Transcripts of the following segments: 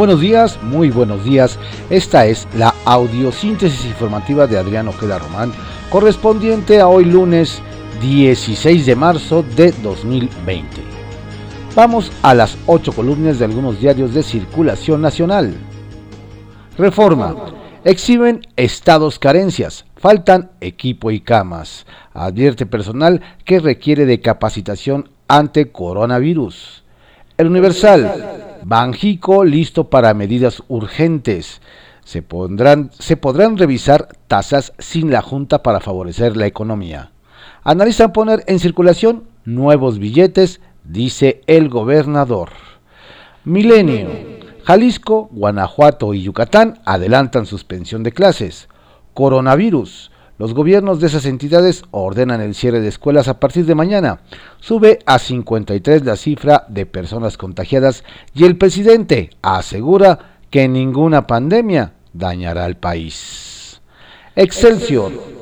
Buenos días, muy buenos días. Esta es la audiosíntesis informativa de Adrián Ojeda Román, correspondiente a hoy lunes 16 de marzo de 2020. Vamos a las ocho columnas de algunos diarios de circulación nacional. Reforma. Exhiben estados carencias. Faltan equipo y camas. Advierte personal que requiere de capacitación ante coronavirus. El Universal, Banjico listo para medidas urgentes. Se, pondrán, se podrán revisar tasas sin la Junta para favorecer la economía. Analizan poner en circulación nuevos billetes, dice el gobernador. Milenio. Jalisco, Guanajuato y Yucatán adelantan suspensión de clases. Coronavirus. Los gobiernos de esas entidades ordenan el cierre de escuelas a partir de mañana. Sube a 53 la cifra de personas contagiadas y el presidente asegura que ninguna pandemia dañará al país. Excelsior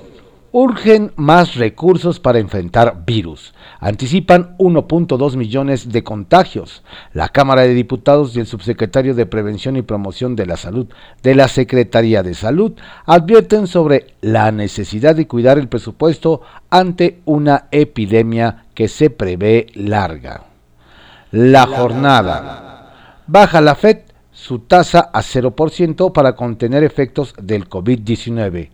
urgen más recursos para enfrentar virus. Anticipan 1.2 millones de contagios. La Cámara de Diputados y el subsecretario de Prevención y Promoción de la Salud de la Secretaría de Salud advierten sobre la necesidad de cuidar el presupuesto ante una epidemia que se prevé larga. La jornada. Baja la FED su tasa a 0% para contener efectos del COVID-19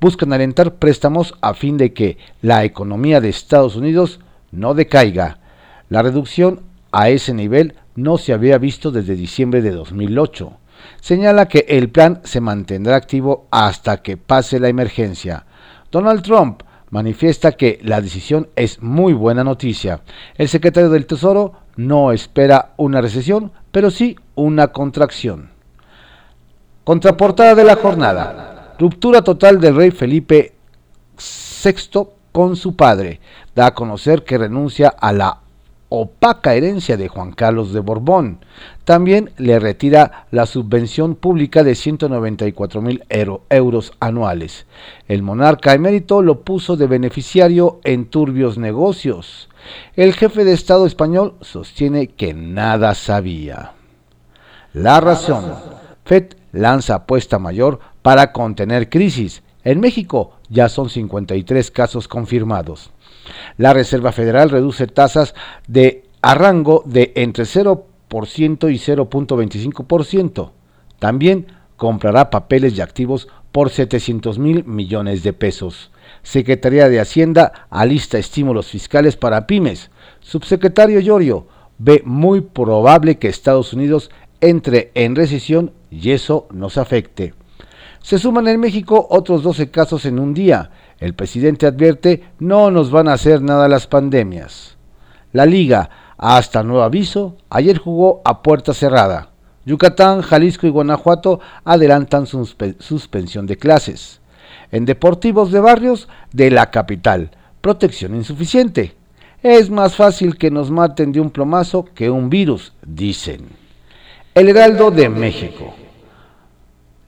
buscan alentar préstamos a fin de que la economía de Estados Unidos no decaiga. La reducción a ese nivel no se había visto desde diciembre de 2008. Señala que el plan se mantendrá activo hasta que pase la emergencia. Donald Trump manifiesta que la decisión es muy buena noticia. El secretario del Tesoro no espera una recesión, pero sí una contracción. Contraportada de la jornada. Ruptura total del rey Felipe VI con su padre. Da a conocer que renuncia a la opaca herencia de Juan Carlos de Borbón. También le retira la subvención pública de 194 mil euros anuales. El monarca emérito lo puso de beneficiario en turbios negocios. El jefe de Estado español sostiene que nada sabía. La razón. FED lanza apuesta mayor para contener crisis. En México ya son 53 casos confirmados. La Reserva Federal reduce tasas de a rango de entre 0% y 0.25%. También comprará papeles y activos por 700 mil millones de pesos. Secretaría de Hacienda alista estímulos fiscales para pymes. Subsecretario Llorio ve muy probable que Estados Unidos entre en recesión y eso nos afecte. Se suman en México otros 12 casos en un día. El presidente advierte, no nos van a hacer nada las pandemias. La liga, hasta nuevo aviso, ayer jugó a puerta cerrada. Yucatán, Jalisco y Guanajuato adelantan suspensión de clases. En deportivos de barrios de la capital, protección insuficiente. Es más fácil que nos maten de un plomazo que un virus, dicen. El Heraldo de México.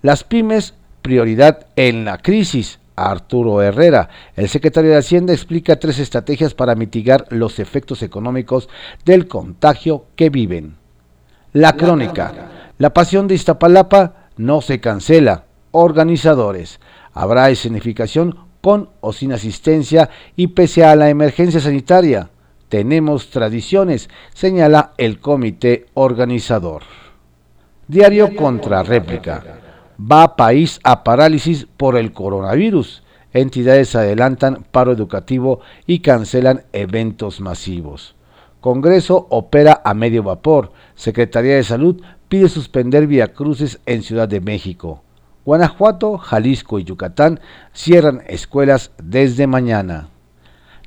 Las pymes prioridad en la crisis. Arturo Herrera, el secretario de Hacienda, explica tres estrategias para mitigar los efectos económicos del contagio que viven. La crónica. La pasión de Iztapalapa no se cancela. Organizadores. Habrá escenificación con o sin asistencia y pese a la emergencia sanitaria. Tenemos tradiciones, señala el comité organizador. Diario contra réplica va país a parálisis por el coronavirus. Entidades adelantan paro educativo y cancelan eventos masivos. Congreso opera a medio vapor. Secretaría de Salud pide suspender cruces en Ciudad de México. Guanajuato, Jalisco y Yucatán cierran escuelas desde mañana.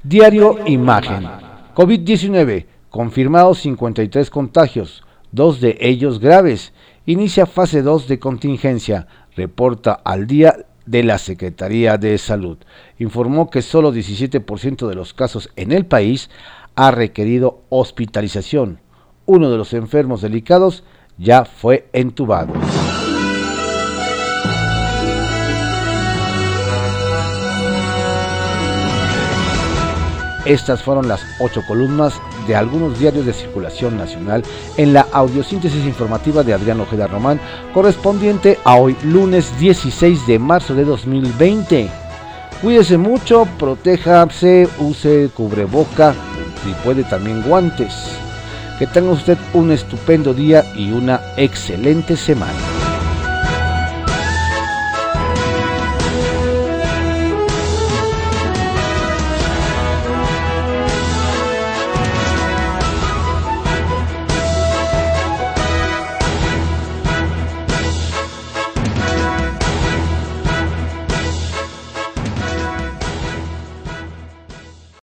Diario Imagen. COVID-19. Confirmados 53 contagios, dos de ellos graves inicia fase 2 de contingencia, reporta al día de la Secretaría de Salud. Informó que solo 17% de los casos en el país ha requerido hospitalización. Uno de los enfermos delicados ya fue entubado. Estas fueron las ocho columnas de algunos diarios de circulación nacional en la audiosíntesis informativa de Adrián Ojeda Román, correspondiente a hoy lunes 16 de marzo de 2020. Cuídese mucho, protéjase, use cubreboca, y puede también guantes. Que tenga usted un estupendo día y una excelente semana.